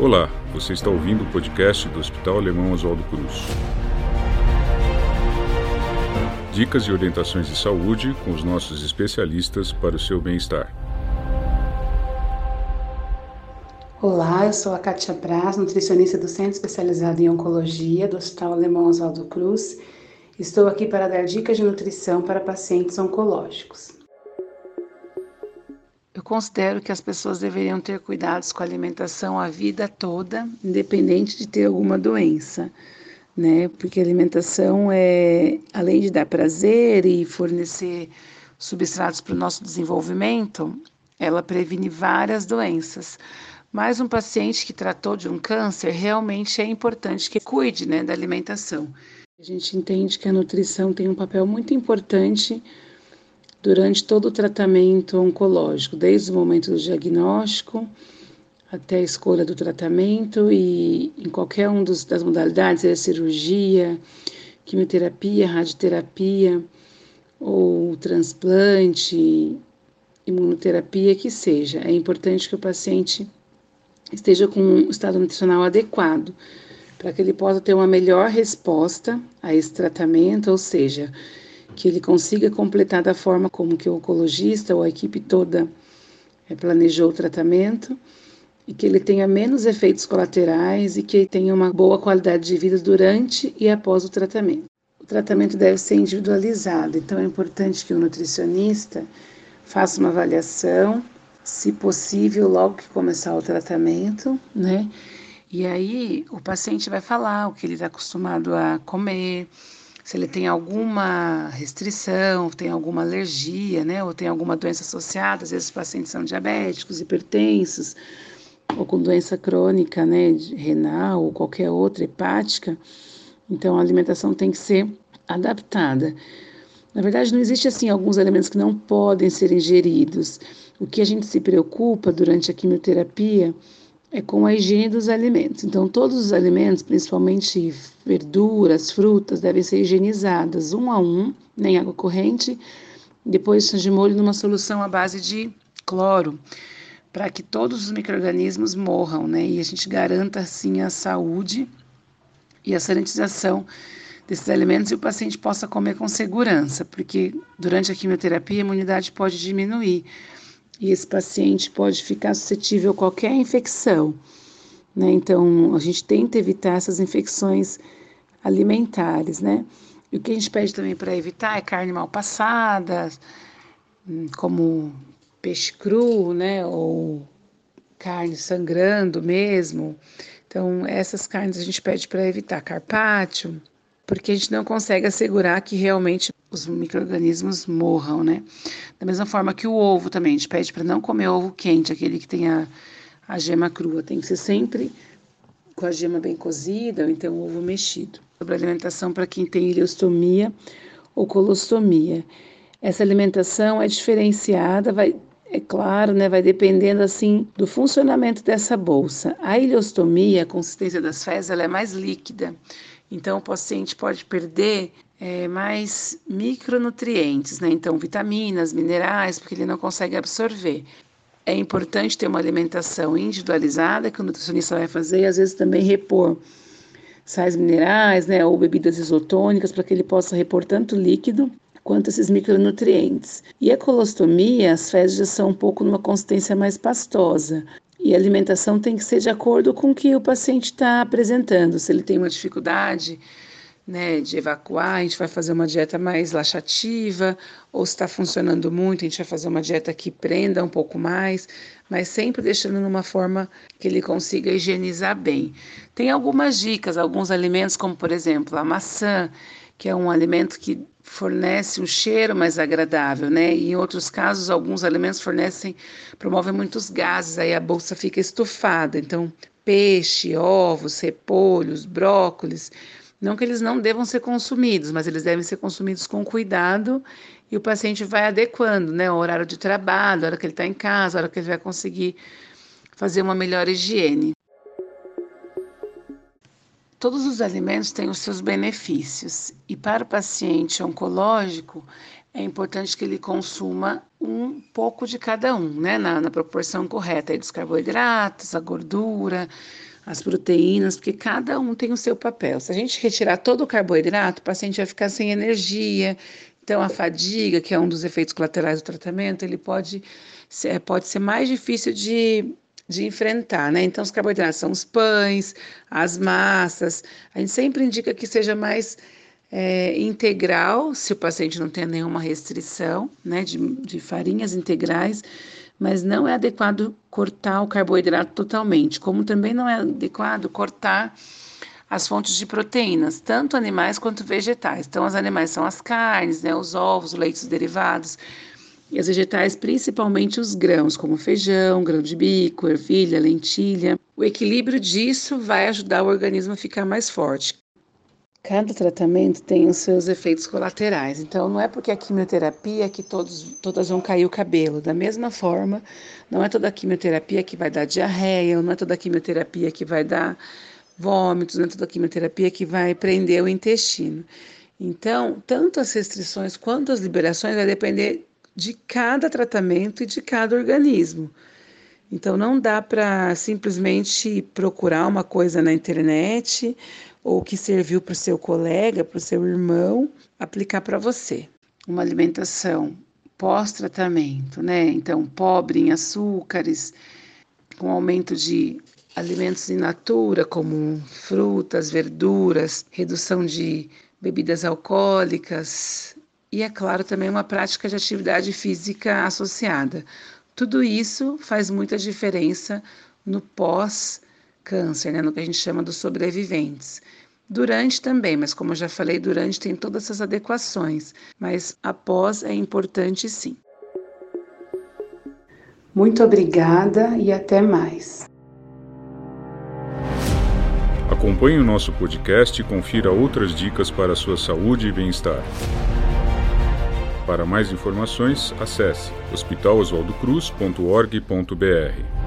Olá, você está ouvindo o podcast do Hospital Alemão Oswaldo Cruz. Dicas e orientações de saúde com os nossos especialistas para o seu bem-estar. Olá, eu sou a Kátia Braz, nutricionista do Centro Especializado em Oncologia do Hospital Alemão Oswaldo Cruz. Estou aqui para dar dicas de nutrição para pacientes oncológicos. Eu considero que as pessoas deveriam ter cuidados com a alimentação a vida toda, independente de ter alguma doença, né? Porque a alimentação é, além de dar prazer e fornecer substratos para o nosso desenvolvimento, ela previne várias doenças. Mas um paciente que tratou de um câncer, realmente é importante que cuide né, da alimentação. A gente entende que a nutrição tem um papel muito importante durante todo o tratamento oncológico, desde o momento do diagnóstico até a escolha do tratamento e em qualquer uma das modalidades, seja cirurgia, quimioterapia, radioterapia ou transplante, imunoterapia, que seja. É importante que o paciente esteja com um estado nutricional adequado para que ele possa ter uma melhor resposta a esse tratamento, ou seja, que ele consiga completar da forma como que o oncologista ou a equipe toda é, planejou o tratamento e que ele tenha menos efeitos colaterais e que tenha uma boa qualidade de vida durante e após o tratamento. O tratamento deve ser individualizado, então é importante que o nutricionista faça uma avaliação, se possível, logo que começar o tratamento, né? E aí o paciente vai falar o que ele está acostumado a comer, se ele tem alguma restrição, tem alguma alergia, né, ou tem alguma doença associada, às vezes os pacientes são diabéticos, hipertensos, ou com doença crônica, né, renal ou qualquer outra, hepática, então a alimentação tem que ser adaptada. Na verdade, não existe assim alguns alimentos que não podem ser ingeridos. O que a gente se preocupa durante a quimioterapia é com a higiene dos alimentos. Então, todos os alimentos, principalmente verduras, frutas, devem ser higienizadas um a um, nem água corrente, depois de molho numa solução à base de cloro, para que todos os microrganismos morram, né? E a gente garanta assim a saúde e a sanitização desses alimentos e o paciente possa comer com segurança, porque durante a quimioterapia a imunidade pode diminuir e esse paciente pode ficar suscetível a qualquer infecção. Né? Então, a gente tenta evitar essas infecções alimentares, né? E o que a gente pede também para evitar é carne mal passada, hum, como peixe cru, né? Ou carne sangrando mesmo. Então, essas carnes a gente pede para evitar carpaccio, porque a gente não consegue assegurar que realmente os micro-organismos morram, né? Da mesma forma que o ovo também, a gente pede para não comer ovo quente, aquele que tem a, a gema crua, tem que ser sempre com a gema bem cozida ou então ovo mexido. Sobre a alimentação para quem tem ileostomia ou colostomia. Essa alimentação é diferenciada, vai, é claro, né, vai dependendo assim do funcionamento dessa bolsa. A ileostomia, a consistência das fezes, ela é mais líquida. Então, o paciente pode perder é, mais micronutrientes, né? Então, vitaminas, minerais, porque ele não consegue absorver. É importante ter uma alimentação individualizada que o nutricionista vai fazer e às vezes também repor sais minerais, né, ou bebidas isotônicas para que ele possa repor tanto líquido quanto esses micronutrientes. E a colostomia, as fezes já são um pouco numa consistência mais pastosa. E a alimentação tem que ser de acordo com o que o paciente está apresentando. Se ele tem uma dificuldade né, de evacuar, a gente vai fazer uma dieta mais laxativa, ou se está funcionando muito, a gente vai fazer uma dieta que prenda um pouco mais, mas sempre deixando numa forma que ele consiga higienizar bem. Tem algumas dicas, alguns alimentos, como por exemplo a maçã, que é um alimento que fornece um cheiro mais agradável, né? E em outros casos, alguns alimentos fornecem, promovem muitos gases, aí a bolsa fica estufada. Então, peixe, ovos, repolhos, brócolis, não que eles não devam ser consumidos, mas eles devem ser consumidos com cuidado e o paciente vai adequando, né? O horário de trabalho, a hora que ele está em casa, a hora que ele vai conseguir fazer uma melhor higiene. Todos os alimentos têm os seus benefícios e para o paciente oncológico é importante que ele consuma um pouco de cada um, né? Na, na proporção correta aí dos carboidratos, a gordura, as proteínas, porque cada um tem o seu papel. Se a gente retirar todo o carboidrato, o paciente vai ficar sem energia. Então, a fadiga, que é um dos efeitos colaterais do tratamento, ele pode ser, pode ser mais difícil de, de enfrentar, né? Então, os carboidratos são os pães, as massas. A gente sempre indica que seja mais é, integral, se o paciente não tem nenhuma restrição, né, de, de farinhas integrais, mas não é adequado cortar o carboidrato totalmente, como também não é adequado cortar as fontes de proteínas, tanto animais quanto vegetais. Então, os animais são as carnes, né, os ovos, os leites derivados, e as vegetais, principalmente os grãos, como feijão, grão de bico, ervilha, lentilha. O equilíbrio disso vai ajudar o organismo a ficar mais forte. Cada tratamento tem os seus efeitos colaterais. Então, não é porque a quimioterapia que todos, todas vão cair o cabelo. Da mesma forma, não é toda a quimioterapia que vai dar diarreia, não é toda a quimioterapia que vai dar vômitos, não é toda a quimioterapia que vai prender o intestino. Então, tanto as restrições quanto as liberações vai depender de cada tratamento e de cada organismo. Então, não dá para simplesmente procurar uma coisa na internet ou que serviu para o seu colega, para o seu irmão, aplicar para você. Uma alimentação pós-tratamento, né? Então, pobre em açúcares, com aumento de alimentos in natura, como frutas, verduras, redução de bebidas alcoólicas e, é claro, também uma prática de atividade física associada. Tudo isso faz muita diferença no pós-câncer, né? no que a gente chama dos sobreviventes. Durante também, mas como eu já falei, durante tem todas essas adequações, mas após é importante sim. Muito obrigada e até mais. Acompanhe o nosso podcast e confira outras dicas para a sua saúde e bem-estar. Para mais informações, acesse hospitaloswaldocruz.org.br.